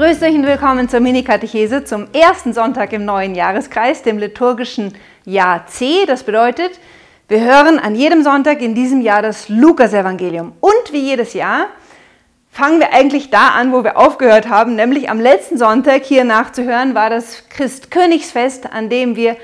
Grüßt euch und willkommen zur Mini-Katechese zum ersten Sonntag im neuen Jahreskreis, dem liturgischen Jahr C. Das bedeutet, wir hören an jedem Sonntag in diesem Jahr das Lukas-Evangelium. Und wie jedes Jahr fangen wir eigentlich da an, wo wir aufgehört haben, nämlich am letzten Sonntag hier nachzuhören, war das Christkönigsfest, an dem wir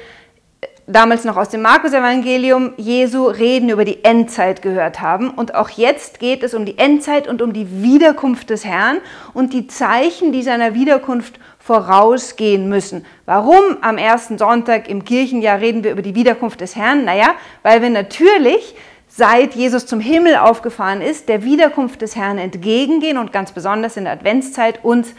damals noch aus dem Markus-Evangelium Jesu Reden über die Endzeit gehört haben. Und auch jetzt geht es um die Endzeit und um die Wiederkunft des Herrn und die Zeichen, die seiner Wiederkunft vorausgehen müssen. Warum am ersten Sonntag im Kirchenjahr reden wir über die Wiederkunft des Herrn? Naja, weil wir natürlich seit Jesus zum Himmel aufgefahren ist, der Wiederkunft des Herrn entgegengehen und ganz besonders in der Adventszeit uns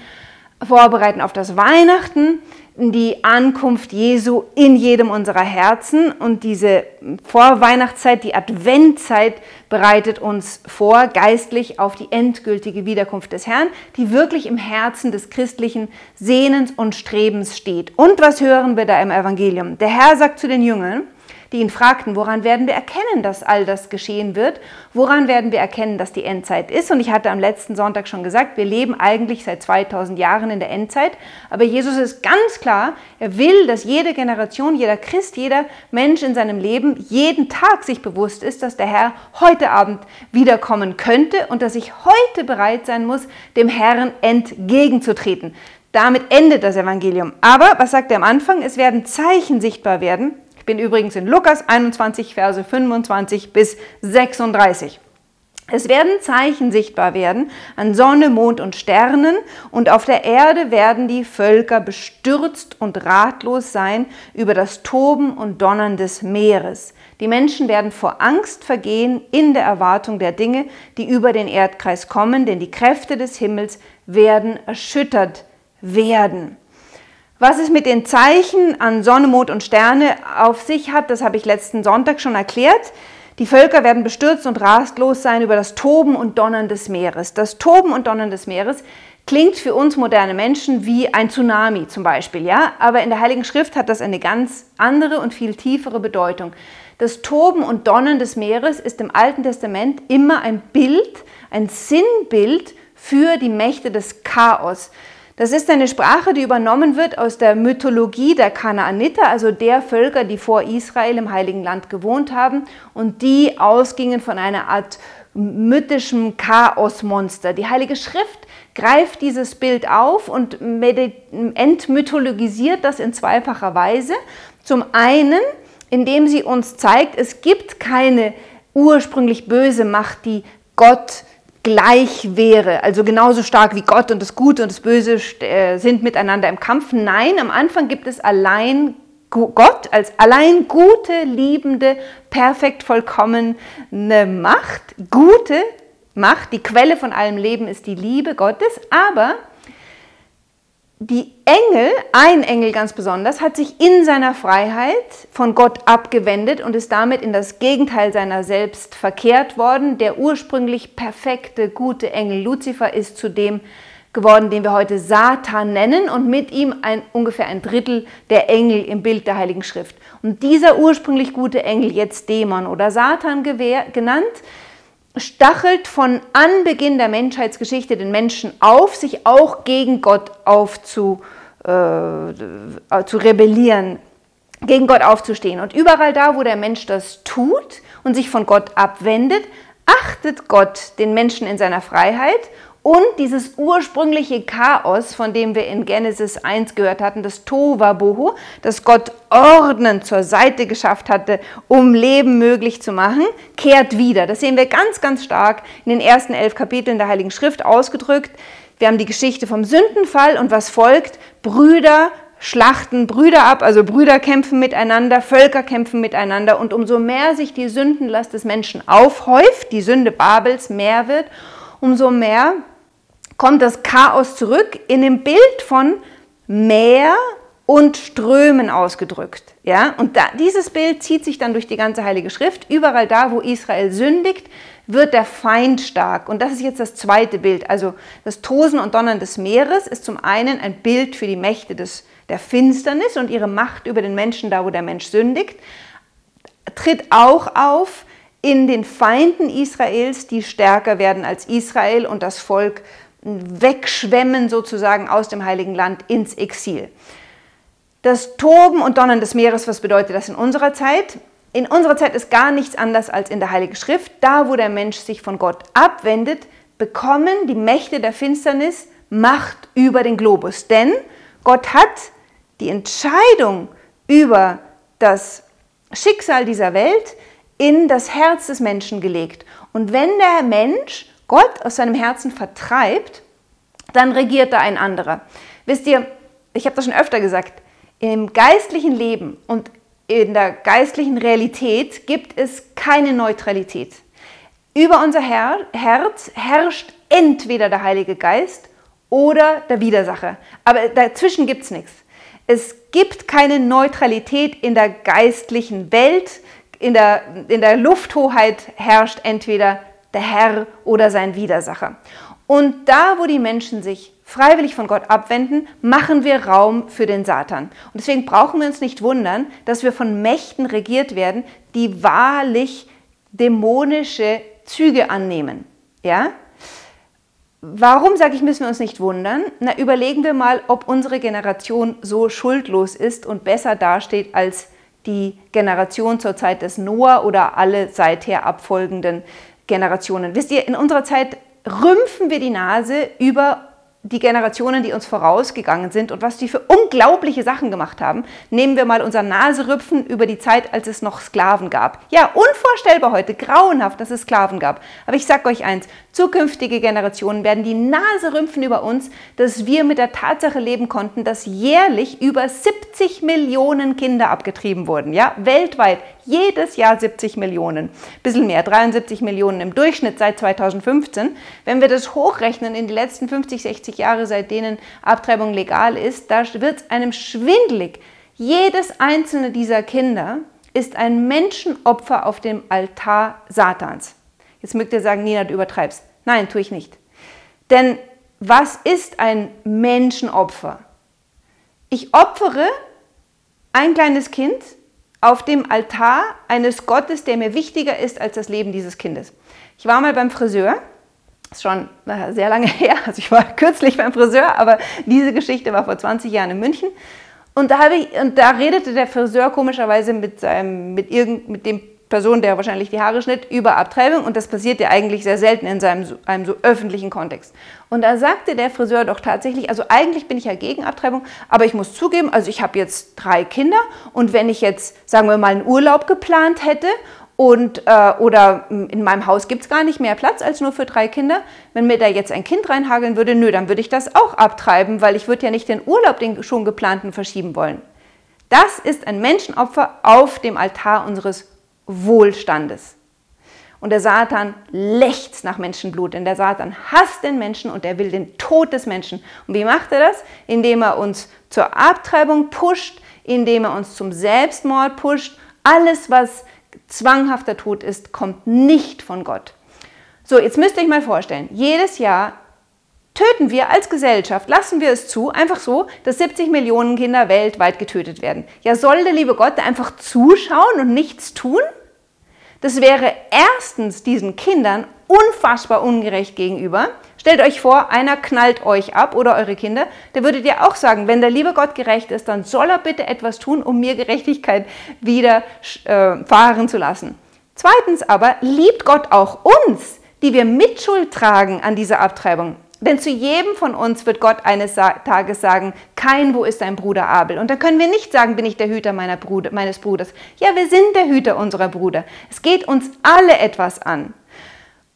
vorbereiten auf das Weihnachten, die Ankunft Jesu in jedem unserer Herzen und diese Vorweihnachtszeit, die Adventzeit bereitet uns vor geistlich auf die endgültige Wiederkunft des Herrn, die wirklich im Herzen des christlichen Sehnens und Strebens steht. Und was hören wir da im Evangelium? Der Herr sagt zu den Jüngern, die ihn fragten, woran werden wir erkennen, dass all das geschehen wird? Woran werden wir erkennen, dass die Endzeit ist? Und ich hatte am letzten Sonntag schon gesagt, wir leben eigentlich seit 2000 Jahren in der Endzeit, aber Jesus ist ganz klar, er will, dass jede Generation, jeder Christ, jeder Mensch in seinem Leben jeden Tag sich bewusst ist, dass der Herr heute Abend wiederkommen könnte und dass ich heute bereit sein muss, dem Herrn entgegenzutreten. Damit endet das Evangelium. Aber was sagt er am Anfang? Es werden Zeichen sichtbar werden bin übrigens in Lukas 21, Verse 25 bis 36. Es werden Zeichen sichtbar werden an Sonne, Mond und Sternen, und auf der Erde werden die Völker bestürzt und ratlos sein über das Toben und Donnern des Meeres. Die Menschen werden vor Angst vergehen in der Erwartung der Dinge, die über den Erdkreis kommen, denn die Kräfte des Himmels werden erschüttert werden. Was es mit den Zeichen an Sonne, Mond und Sterne auf sich hat, das habe ich letzten Sonntag schon erklärt. Die Völker werden bestürzt und rastlos sein über das Toben und Donnern des Meeres. Das Toben und Donnern des Meeres klingt für uns moderne Menschen wie ein Tsunami zum Beispiel, ja? Aber in der Heiligen Schrift hat das eine ganz andere und viel tiefere Bedeutung. Das Toben und Donnern des Meeres ist im Alten Testament immer ein Bild, ein Sinnbild für die Mächte des Chaos. Das ist eine Sprache, die übernommen wird aus der Mythologie der Kanaaniter, also der Völker, die vor Israel im Heiligen Land gewohnt haben und die ausgingen von einer Art mythischem Chaosmonster. Die Heilige Schrift greift dieses Bild auf und entmythologisiert das in zweifacher Weise. Zum einen, indem sie uns zeigt, es gibt keine ursprünglich böse Macht, die Gott gleich wäre, also genauso stark wie Gott und das Gute und das Böse äh, sind miteinander im Kampf. Nein, am Anfang gibt es allein Gott als allein gute, liebende, perfekt vollkommene Macht, gute Macht. Die Quelle von allem Leben ist die Liebe Gottes, aber die Engel, ein Engel ganz besonders, hat sich in seiner Freiheit von Gott abgewendet und ist damit in das Gegenteil seiner selbst verkehrt worden. Der ursprünglich perfekte, gute Engel Luzifer ist zu dem geworden, den wir heute Satan nennen und mit ihm ein, ungefähr ein Drittel der Engel im Bild der Heiligen Schrift. Und dieser ursprünglich gute Engel, jetzt Dämon oder Satan genannt, stachelt von Anbeginn der Menschheitsgeschichte den Menschen auf, sich auch gegen Gott aufzu, äh, zu rebellieren, gegen Gott aufzustehen. Und überall da, wo der Mensch das tut und sich von Gott abwendet, achtet Gott den Menschen in seiner Freiheit und dieses ursprüngliche Chaos, von dem wir in Genesis 1 gehört hatten, das Tovabohu, das Gott ordnend zur Seite geschafft hatte, um Leben möglich zu machen, kehrt wieder. Das sehen wir ganz, ganz stark in den ersten elf Kapiteln der Heiligen Schrift ausgedrückt. Wir haben die Geschichte vom Sündenfall und was folgt. Brüder schlachten Brüder ab, also Brüder kämpfen miteinander, Völker kämpfen miteinander und umso mehr sich die Sündenlast des Menschen aufhäuft, die Sünde Babels mehr wird, umso mehr kommt das Chaos zurück in dem Bild von Meer und Strömen ausgedrückt. Ja? Und da, dieses Bild zieht sich dann durch die ganze Heilige Schrift. Überall da, wo Israel sündigt, wird der Feind stark. Und das ist jetzt das zweite Bild. Also das Tosen und Donnern des Meeres ist zum einen ein Bild für die Mächte des, der Finsternis und ihre Macht über den Menschen, da wo der Mensch sündigt. Tritt auch auf in den Feinden Israels, die stärker werden als Israel und das Volk wegschwemmen sozusagen aus dem Heiligen Land ins Exil. Das Toben und Donnern des Meeres, was bedeutet das in unserer Zeit? In unserer Zeit ist gar nichts anders als in der Heiligen Schrift. Da, wo der Mensch sich von Gott abwendet, bekommen die Mächte der Finsternis Macht über den Globus. Denn Gott hat die Entscheidung über das Schicksal dieser Welt in das Herz des Menschen gelegt. Und wenn der Mensch Gott aus seinem Herzen vertreibt, dann regiert da ein anderer. Wisst ihr, ich habe das schon öfter gesagt, im geistlichen Leben und in der geistlichen Realität gibt es keine Neutralität. Über unser Her Herz herrscht entweder der Heilige Geist oder der Widersacher. Aber dazwischen gibt es nichts. Es gibt keine Neutralität in der geistlichen Welt. In der, in der Lufthoheit herrscht entweder der Herr oder sein Widersacher. Und da, wo die Menschen sich freiwillig von Gott abwenden, machen wir Raum für den Satan. Und deswegen brauchen wir uns nicht wundern, dass wir von Mächten regiert werden, die wahrlich dämonische Züge annehmen. Ja? Warum, sage ich, müssen wir uns nicht wundern? Na, überlegen wir mal, ob unsere Generation so schuldlos ist und besser dasteht als die Generation zur Zeit des Noah oder alle seither abfolgenden Generationen. Wisst ihr, in unserer Zeit rümpfen wir die Nase über die Generationen, die uns vorausgegangen sind und was die für unglaubliche Sachen gemacht haben. Nehmen wir mal unser Naserüpfen über die Zeit, als es noch Sklaven gab. Ja, unvorstellbar heute, grauenhaft, dass es Sklaven gab. Aber ich sage euch eins, zukünftige Generationen werden die Nase rümpfen über uns, dass wir mit der Tatsache leben konnten, dass jährlich über 70 Millionen Kinder abgetrieben wurden. Ja, weltweit jedes Jahr 70 Millionen. Bisschen mehr, 73 Millionen im Durchschnitt seit 2015. Wenn wir das hochrechnen in die letzten 50, 60 Jahre, seit denen Abtreibung legal ist, da wird es einem schwindlig. Jedes einzelne dieser Kinder ist ein Menschenopfer auf dem Altar Satans. Jetzt mögt ihr sagen, Nina, du übertreibst. Nein, tue ich nicht. Denn was ist ein Menschenopfer? Ich opfere ein kleines Kind auf dem Altar eines Gottes, der mir wichtiger ist als das Leben dieses Kindes. Ich war mal beim Friseur, ist schon sehr lange her, also ich war kürzlich beim Friseur, aber diese Geschichte war vor 20 Jahren in München. Und da, ich, und da redete der Friseur komischerweise mit, seinem, mit, irgend, mit dem Person, der wahrscheinlich die Haare schnitt, über Abtreibung und das passiert ja eigentlich sehr selten in seinem, einem so öffentlichen Kontext. Und da sagte der Friseur doch tatsächlich, also eigentlich bin ich ja gegen Abtreibung, aber ich muss zugeben, also ich habe jetzt drei Kinder und wenn ich jetzt, sagen wir mal, einen Urlaub geplant hätte und, äh, oder in meinem Haus gibt es gar nicht mehr Platz als nur für drei Kinder. Wenn mir da jetzt ein Kind reinhageln würde, nö, dann würde ich das auch abtreiben, weil ich würde ja nicht den Urlaub, den schon geplanten, verschieben wollen. Das ist ein Menschenopfer auf dem Altar unseres Wohlstandes. Und der Satan lechzt nach Menschenblut, denn der Satan hasst den Menschen und er will den Tod des Menschen. Und wie macht er das? Indem er uns zur Abtreibung pusht, indem er uns zum Selbstmord pusht. Alles, was zwanghafter Tod ist, kommt nicht von Gott. So, jetzt müsst ihr euch mal vorstellen, jedes Jahr töten wir als Gesellschaft, lassen wir es zu, einfach so, dass 70 Millionen Kinder weltweit getötet werden. Ja, soll der liebe Gott einfach zuschauen und nichts tun? Das wäre erstens diesen Kindern unfassbar ungerecht gegenüber. Stellt euch vor, einer knallt euch ab oder eure Kinder. Da würdet ihr auch sagen, wenn der liebe Gott gerecht ist, dann soll er bitte etwas tun, um mir Gerechtigkeit widerfahren äh, zu lassen. Zweitens aber liebt Gott auch uns, die wir Mitschuld tragen an dieser Abtreibung. Denn zu jedem von uns wird Gott eines Tages sagen, kein, wo ist dein Bruder Abel? Und da können wir nicht sagen, bin ich der Hüter meiner Bruder, meines Bruders. Ja, wir sind der Hüter unserer Brüder. Es geht uns alle etwas an.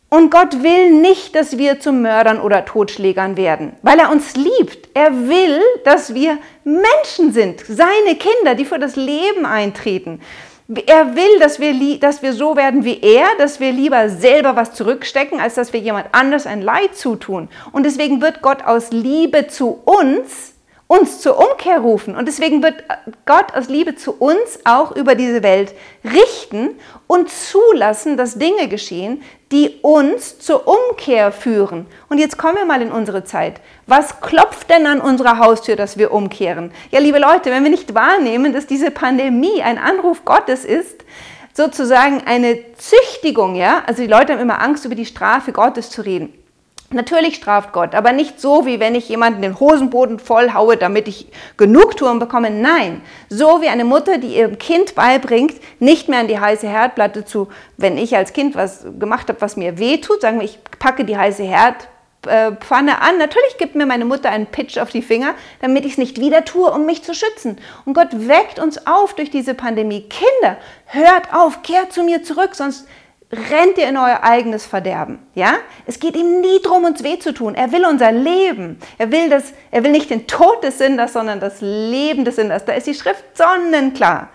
Und Gott will nicht, dass wir zu Mördern oder Totschlägern werden, weil er uns liebt. Er will, dass wir Menschen sind, seine Kinder, die für das Leben eintreten. Er will, dass wir, dass wir so werden wie er, dass wir lieber selber was zurückstecken, als dass wir jemand anders ein Leid zutun. Und deswegen wird Gott aus Liebe zu uns uns zur Umkehr rufen. Und deswegen wird Gott aus Liebe zu uns auch über diese Welt richten und zulassen, dass Dinge geschehen, die uns zur Umkehr führen. Und jetzt kommen wir mal in unsere Zeit. Was klopft denn an unserer Haustür, dass wir umkehren? Ja, liebe Leute, wenn wir nicht wahrnehmen, dass diese Pandemie ein Anruf Gottes ist, sozusagen eine Züchtigung, ja, also die Leute haben immer Angst, über die Strafe Gottes zu reden. Natürlich straft Gott, aber nicht so, wie wenn ich jemanden den Hosenboden voll haue, damit ich Genugtuung bekomme. Nein, so wie eine Mutter, die ihrem Kind beibringt, nicht mehr an die heiße Herdplatte zu, wenn ich als Kind was gemacht habe, was mir weh tut, sagen wir, ich packe die heiße Herdpfanne an. Natürlich gibt mir meine Mutter einen Pitch auf die Finger, damit ich es nicht wieder tue, um mich zu schützen. Und Gott weckt uns auf durch diese Pandemie. Kinder, hört auf, kehrt zu mir zurück, sonst rennt ihr in euer eigenes Verderben. Ja? Es geht ihm nie darum, uns weh zu tun. Er will unser Leben. Er will, das, er will nicht den Tod des Sünders, sondern das Leben des Sünders. Da ist die Schrift sonnenklar.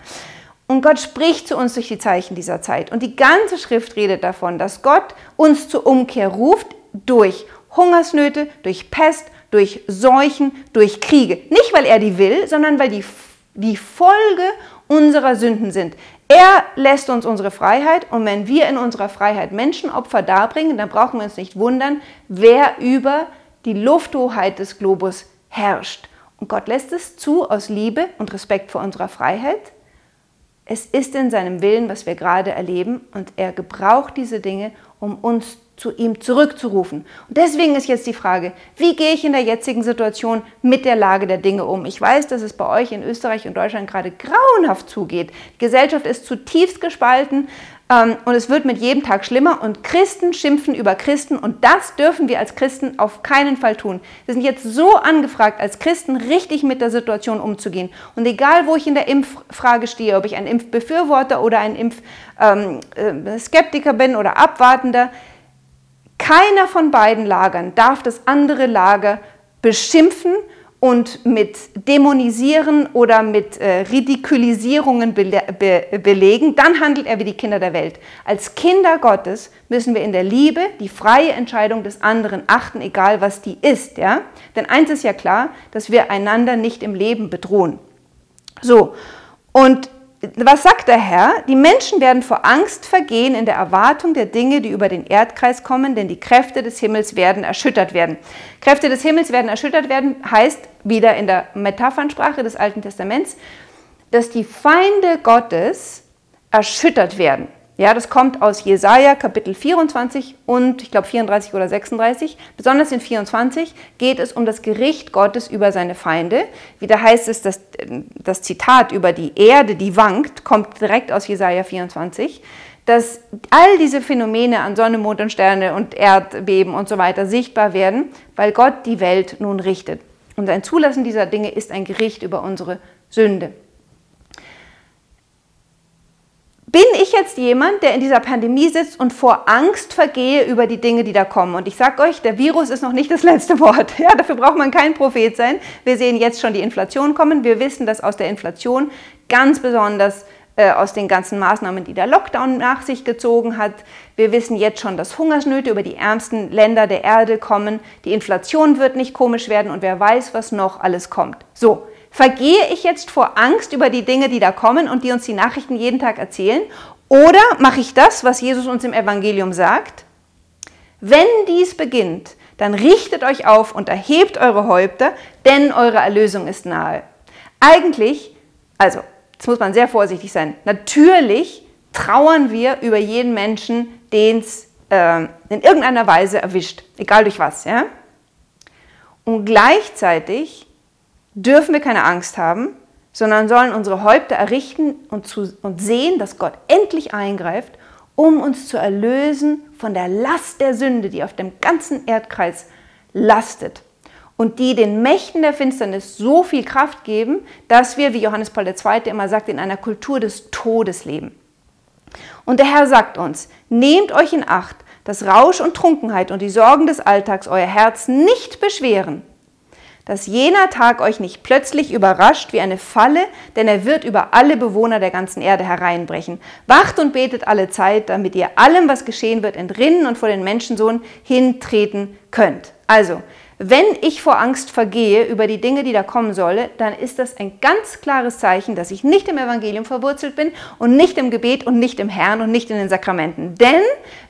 Und Gott spricht zu uns durch die Zeichen dieser Zeit. Und die ganze Schrift redet davon, dass Gott uns zur Umkehr ruft durch Hungersnöte, durch Pest, durch Seuchen, durch Kriege. Nicht, weil er die will, sondern weil die, die Folge unserer Sünden sind. Er lässt uns unsere Freiheit und wenn wir in unserer Freiheit Menschenopfer darbringen, dann brauchen wir uns nicht wundern, wer über die Lufthoheit des Globus herrscht. Und Gott lässt es zu aus Liebe und Respekt vor unserer Freiheit. Es ist in seinem Willen, was wir gerade erleben und er gebraucht diese Dinge, um uns zu ihm zurückzurufen. Und deswegen ist jetzt die Frage, wie gehe ich in der jetzigen Situation mit der Lage der Dinge um? Ich weiß, dass es bei euch in Österreich und Deutschland gerade grauenhaft zugeht. Die Gesellschaft ist zutiefst gespalten ähm, und es wird mit jedem Tag schlimmer und Christen schimpfen über Christen und das dürfen wir als Christen auf keinen Fall tun. Wir sind jetzt so angefragt, als Christen richtig mit der Situation umzugehen. Und egal, wo ich in der Impffrage stehe, ob ich ein Impfbefürworter oder ein Impfskeptiker ähm, äh, bin oder Abwartender, keiner von beiden Lagern darf das andere Lager beschimpfen und mit Dämonisieren oder mit äh, Ridikulisierungen bele be belegen, dann handelt er wie die Kinder der Welt. Als Kinder Gottes müssen wir in der Liebe die freie Entscheidung des anderen achten, egal was die ist. Ja? Denn eins ist ja klar, dass wir einander nicht im Leben bedrohen. So, und was sagt der Herr? Die Menschen werden vor Angst vergehen in der Erwartung der Dinge, die über den Erdkreis kommen, denn die Kräfte des Himmels werden erschüttert werden. Kräfte des Himmels werden erschüttert werden heißt wieder in der Metaphernsprache des Alten Testaments, dass die Feinde Gottes erschüttert werden. Ja, das kommt aus Jesaja Kapitel 24 und ich glaube 34 oder 36. Besonders in 24 geht es um das Gericht Gottes über seine Feinde. Wieder heißt es, dass das Zitat über die Erde, die wankt, kommt direkt aus Jesaja 24 dass all diese Phänomene an Sonne, Mond und Sterne und Erdbeben und so weiter sichtbar werden, weil Gott die Welt nun richtet. Und ein Zulassen dieser Dinge ist ein Gericht über unsere Sünde. Bin ich jetzt jemand, der in dieser Pandemie sitzt und vor Angst vergehe über die Dinge, die da kommen? Und ich sage euch, der Virus ist noch nicht das letzte Wort. Ja, dafür braucht man kein Prophet sein. Wir sehen jetzt schon die Inflation kommen. Wir wissen, dass aus der Inflation ganz besonders äh, aus den ganzen Maßnahmen, die der Lockdown nach sich gezogen hat. Wir wissen jetzt schon, dass Hungersnöte über die ärmsten Länder der Erde kommen. Die Inflation wird nicht komisch werden und wer weiß, was noch alles kommt. So, Vergehe ich jetzt vor Angst über die Dinge, die da kommen und die uns die Nachrichten jeden Tag erzählen? Oder mache ich das, was Jesus uns im Evangelium sagt? Wenn dies beginnt, dann richtet euch auf und erhebt eure Häupter, denn eure Erlösung ist nahe. Eigentlich, also, jetzt muss man sehr vorsichtig sein, natürlich trauern wir über jeden Menschen, den es äh, in irgendeiner Weise erwischt, egal durch was. Ja? Und gleichzeitig dürfen wir keine Angst haben, sondern sollen unsere Häupter errichten und, zu, und sehen, dass Gott endlich eingreift, um uns zu erlösen von der Last der Sünde, die auf dem ganzen Erdkreis lastet und die den Mächten der Finsternis so viel Kraft geben, dass wir, wie Johannes Paul II. immer sagt, in einer Kultur des Todes leben. Und der Herr sagt uns, nehmt euch in Acht, dass Rausch und Trunkenheit und die Sorgen des Alltags euer Herz nicht beschweren, dass jener Tag euch nicht plötzlich überrascht wie eine Falle, denn er wird über alle Bewohner der ganzen Erde hereinbrechen. Wacht und betet alle Zeit, damit ihr allem, was geschehen wird, entrinnen und vor den Menschensohn hintreten könnt. Also, wenn ich vor Angst vergehe über die Dinge, die da kommen solle, dann ist das ein ganz klares Zeichen, dass ich nicht im Evangelium verwurzelt bin und nicht im Gebet und nicht im Herrn und nicht in den Sakramenten. Denn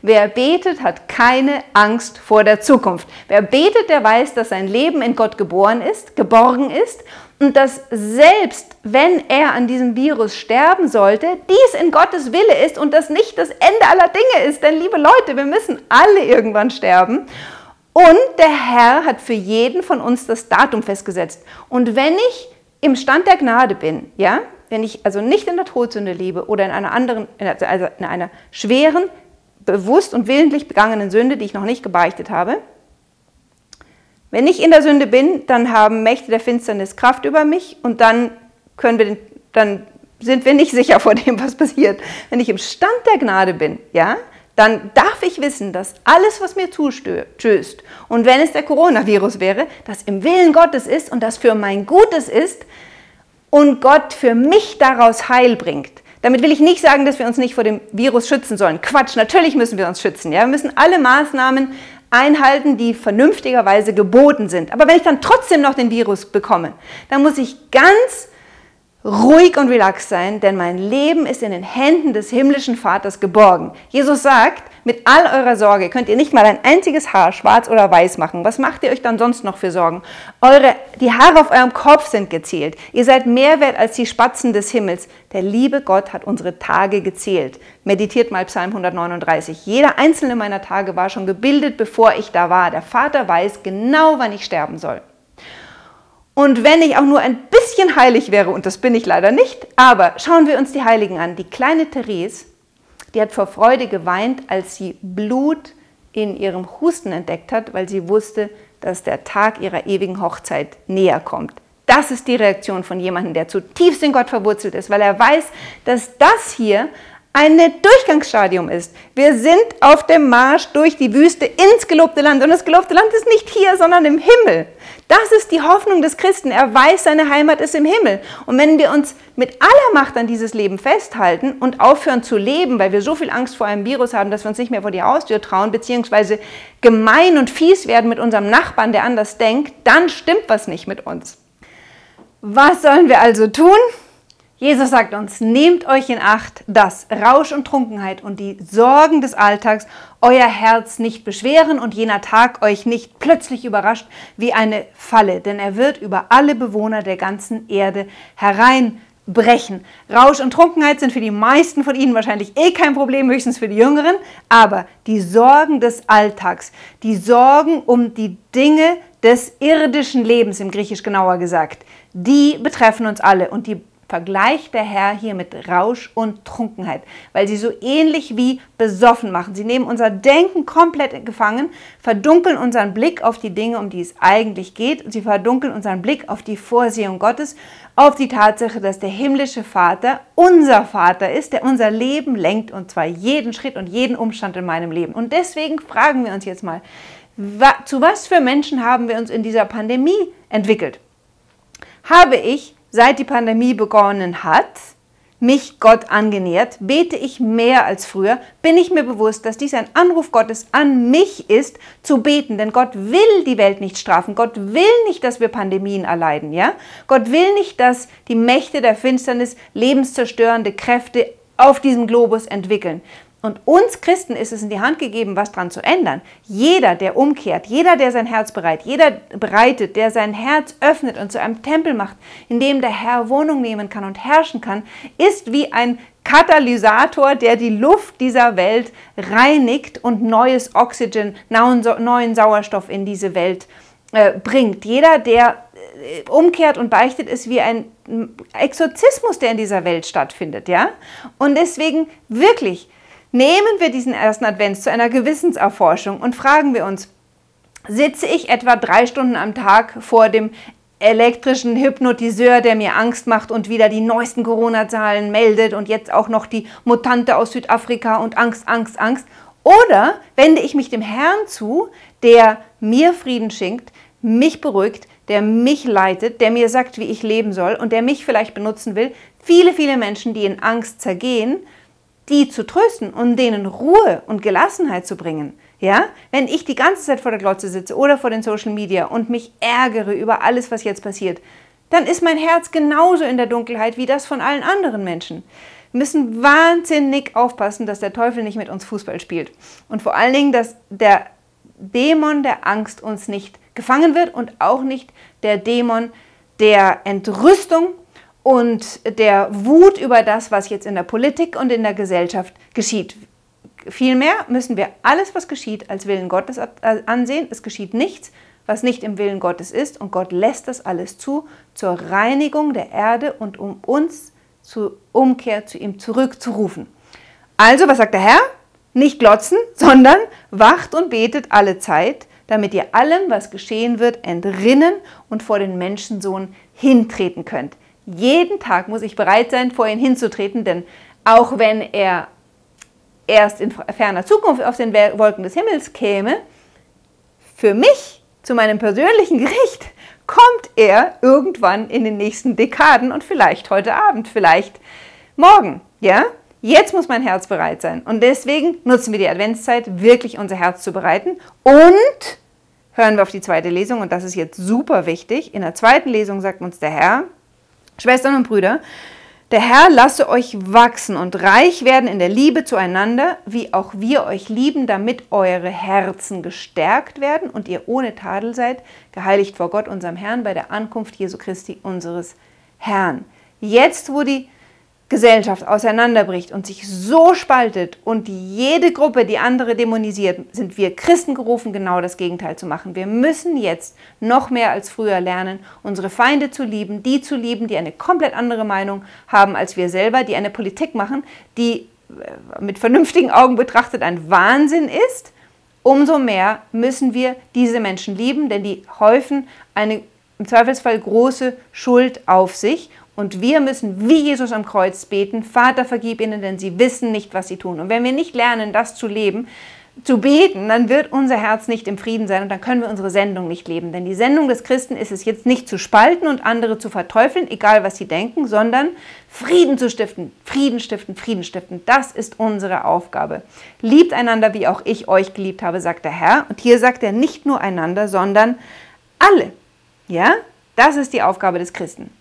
wer betet, hat keine Angst vor der Zukunft. Wer betet, der weiß, dass sein Leben in Gott geboren ist, geborgen ist und dass selbst wenn er an diesem Virus sterben sollte, dies in Gottes Wille ist und das nicht das Ende aller Dinge ist. Denn liebe Leute, wir müssen alle irgendwann sterben. Und der Herr hat für jeden von uns das Datum festgesetzt. Und wenn ich im Stand der Gnade bin, ja, wenn ich also nicht in der Todsünde lebe oder in einer anderen, also in einer schweren, bewusst und willentlich begangenen Sünde, die ich noch nicht gebeichtet habe, wenn ich in der Sünde bin, dann haben Mächte der Finsternis Kraft über mich und dann können wir, dann sind wir nicht sicher vor dem, was passiert. Wenn ich im Stand der Gnade bin, ja, dann darf ich wissen, dass alles, was mir zustößt, und wenn es der Coronavirus wäre, das im Willen Gottes ist und das für mein Gutes ist und Gott für mich daraus Heil bringt. Damit will ich nicht sagen, dass wir uns nicht vor dem Virus schützen sollen. Quatsch, natürlich müssen wir uns schützen. Ja? Wir müssen alle Maßnahmen einhalten, die vernünftigerweise geboten sind. Aber wenn ich dann trotzdem noch den Virus bekomme, dann muss ich ganz ruhig und relaxed sein, denn mein Leben ist in den Händen des himmlischen Vaters geborgen. Jesus sagt, mit all eurer Sorge könnt ihr nicht mal ein einziges Haar schwarz oder weiß machen. Was macht ihr euch dann sonst noch für Sorgen? Eure, die Haare auf eurem Kopf sind gezählt. Ihr seid mehr wert als die Spatzen des Himmels. Der liebe Gott hat unsere Tage gezählt. Meditiert mal Psalm 139. Jeder einzelne meiner Tage war schon gebildet, bevor ich da war. Der Vater weiß genau, wann ich sterben soll. Und wenn ich auch nur ein bisschen heilig wäre, und das bin ich leider nicht, aber schauen wir uns die Heiligen an. Die kleine Therese, die hat vor Freude geweint, als sie Blut in ihrem Husten entdeckt hat, weil sie wusste, dass der Tag ihrer ewigen Hochzeit näher kommt. Das ist die Reaktion von jemandem, der zutiefst in Gott verwurzelt ist, weil er weiß, dass das hier ein Durchgangsstadium ist. Wir sind auf dem Marsch durch die Wüste ins gelobte Land. Und das gelobte Land ist nicht hier, sondern im Himmel. Das ist die Hoffnung des Christen. Er weiß, seine Heimat ist im Himmel. Und wenn wir uns mit aller Macht an dieses Leben festhalten und aufhören zu leben, weil wir so viel Angst vor einem Virus haben, dass wir uns nicht mehr vor die Haustür trauen, beziehungsweise gemein und fies werden mit unserem Nachbarn, der anders denkt, dann stimmt was nicht mit uns. Was sollen wir also tun? Jesus sagt uns, nehmt euch in Acht, dass Rausch und Trunkenheit und die Sorgen des Alltags euer Herz nicht beschweren und jener Tag euch nicht plötzlich überrascht wie eine Falle, denn er wird über alle Bewohner der ganzen Erde hereinbrechen. Rausch und Trunkenheit sind für die meisten von Ihnen wahrscheinlich eh kein Problem, höchstens für die Jüngeren, aber die Sorgen des Alltags, die Sorgen um die Dinge des irdischen Lebens, im Griechisch genauer gesagt, die betreffen uns alle und die vergleicht der Herr hier mit Rausch und Trunkenheit, weil sie so ähnlich wie besoffen machen. Sie nehmen unser Denken komplett gefangen, verdunkeln unseren Blick auf die Dinge, um die es eigentlich geht. Sie verdunkeln unseren Blick auf die Vorsehung Gottes, auf die Tatsache, dass der himmlische Vater unser Vater ist, der unser Leben lenkt und zwar jeden Schritt und jeden Umstand in meinem Leben. Und deswegen fragen wir uns jetzt mal, zu was für Menschen haben wir uns in dieser Pandemie entwickelt? Habe ich seit die Pandemie begonnen hat, mich Gott angenähert, bete ich mehr als früher, bin ich mir bewusst, dass dies ein Anruf Gottes an mich ist, zu beten, denn Gott will die Welt nicht strafen. Gott will nicht, dass wir Pandemien erleiden, ja? Gott will nicht, dass die Mächte der Finsternis lebenszerstörende Kräfte auf diesem Globus entwickeln. Und uns Christen ist es in die Hand gegeben, was dran zu ändern. Jeder, der umkehrt, jeder, der sein Herz bereit, jeder bereitet, der sein Herz öffnet und zu einem Tempel macht, in dem der Herr Wohnung nehmen kann und herrschen kann, ist wie ein Katalysator, der die Luft dieser Welt reinigt und neues Oxygen, neuen Sauerstoff in diese Welt äh, bringt. Jeder, der äh, umkehrt und beichtet, ist wie ein Exorzismus, der in dieser Welt stattfindet, ja? Und deswegen wirklich Nehmen wir diesen ersten Advent zu einer Gewissenserforschung und fragen wir uns, sitze ich etwa drei Stunden am Tag vor dem elektrischen Hypnotiseur, der mir Angst macht und wieder die neuesten Corona-Zahlen meldet und jetzt auch noch die Mutante aus Südafrika und Angst, Angst, Angst. Oder wende ich mich dem Herrn zu, der mir Frieden schenkt, mich beruhigt, der mich leitet, der mir sagt, wie ich leben soll und der mich vielleicht benutzen will. Viele, viele Menschen, die in Angst zergehen, die zu trösten und denen Ruhe und Gelassenheit zu bringen. Ja, wenn ich die ganze Zeit vor der Glotze sitze oder vor den Social Media und mich ärgere über alles, was jetzt passiert, dann ist mein Herz genauso in der Dunkelheit wie das von allen anderen Menschen. Wir müssen wahnsinnig aufpassen, dass der Teufel nicht mit uns Fußball spielt. Und vor allen Dingen, dass der Dämon der Angst uns nicht gefangen wird und auch nicht der Dämon der Entrüstung und der Wut über das, was jetzt in der Politik und in der Gesellschaft geschieht. Vielmehr müssen wir alles, was geschieht, als Willen Gottes ansehen. Es geschieht nichts, was nicht im Willen Gottes ist und Gott lässt das alles zu zur Reinigung der Erde und um uns zur Umkehr zu ihm zurückzurufen. Also, was sagt der Herr? Nicht glotzen, sondern wacht und betet alle Zeit, damit ihr allem, was geschehen wird, entrinnen und vor den Menschensohn hintreten könnt. Jeden Tag muss ich bereit sein, vor ihn hinzutreten, denn auch wenn er erst in ferner Zukunft auf den Wolken des Himmels käme, für mich zu meinem persönlichen Gericht kommt er irgendwann in den nächsten Dekaden und vielleicht heute Abend, vielleicht morgen, ja? Jetzt muss mein Herz bereit sein. Und deswegen nutzen wir die Adventszeit, wirklich unser Herz zu bereiten. Und hören wir auf die zweite Lesung, und das ist jetzt super wichtig. In der zweiten Lesung sagt uns der Herr, Schwestern und Brüder, der Herr lasse euch wachsen und reich werden in der Liebe zueinander, wie auch wir euch lieben, damit eure Herzen gestärkt werden und ihr ohne Tadel seid, geheiligt vor Gott, unserem Herrn, bei der Ankunft Jesu Christi, unseres Herrn. Jetzt, wo die Gesellschaft auseinanderbricht und sich so spaltet und jede Gruppe die andere dämonisiert, sind wir Christen gerufen, genau das Gegenteil zu machen. Wir müssen jetzt noch mehr als früher lernen, unsere Feinde zu lieben, die zu lieben, die eine komplett andere Meinung haben als wir selber, die eine Politik machen, die äh, mit vernünftigen Augen betrachtet ein Wahnsinn ist. Umso mehr müssen wir diese Menschen lieben, denn die häufen eine im Zweifelsfall große Schuld auf sich und wir müssen wie Jesus am Kreuz beten, Vater, vergib ihnen, denn sie wissen nicht, was sie tun. Und wenn wir nicht lernen, das zu leben, zu beten, dann wird unser Herz nicht im Frieden sein und dann können wir unsere Sendung nicht leben. Denn die Sendung des Christen ist es jetzt nicht zu spalten und andere zu verteufeln, egal was sie denken, sondern Frieden zu stiften, Frieden stiften, Frieden stiften. Das ist unsere Aufgabe. Liebt einander, wie auch ich euch geliebt habe, sagt der Herr. Und hier sagt er nicht nur einander, sondern alle. Ja, das ist die Aufgabe des Christen.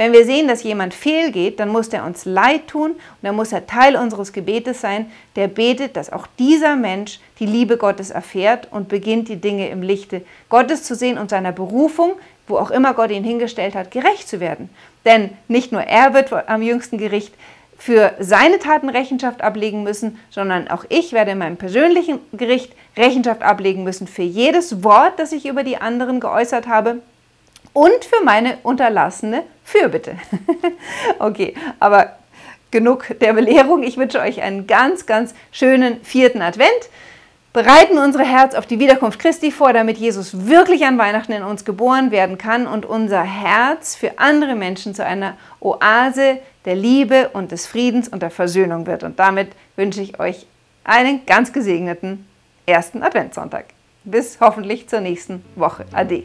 Wenn wir sehen, dass jemand fehlgeht, dann muss der uns leid tun und dann muss er Teil unseres Gebetes sein, der betet, dass auch dieser Mensch die Liebe Gottes erfährt und beginnt, die Dinge im Lichte Gottes zu sehen und seiner Berufung, wo auch immer Gott ihn hingestellt hat, gerecht zu werden. Denn nicht nur er wird am jüngsten Gericht für seine Taten Rechenschaft ablegen müssen, sondern auch ich werde in meinem persönlichen Gericht Rechenschaft ablegen müssen für jedes Wort, das ich über die anderen geäußert habe und für meine unterlassene Fürbitte. okay, aber genug der Belehrung. Ich wünsche euch einen ganz, ganz schönen vierten Advent. Bereiten unsere Herz auf die Wiederkunft Christi vor, damit Jesus wirklich an Weihnachten in uns geboren werden kann und unser Herz für andere Menschen zu einer Oase der Liebe und des Friedens und der Versöhnung wird. Und damit wünsche ich euch einen ganz gesegneten ersten Adventssonntag. Bis hoffentlich zur nächsten Woche. Ade.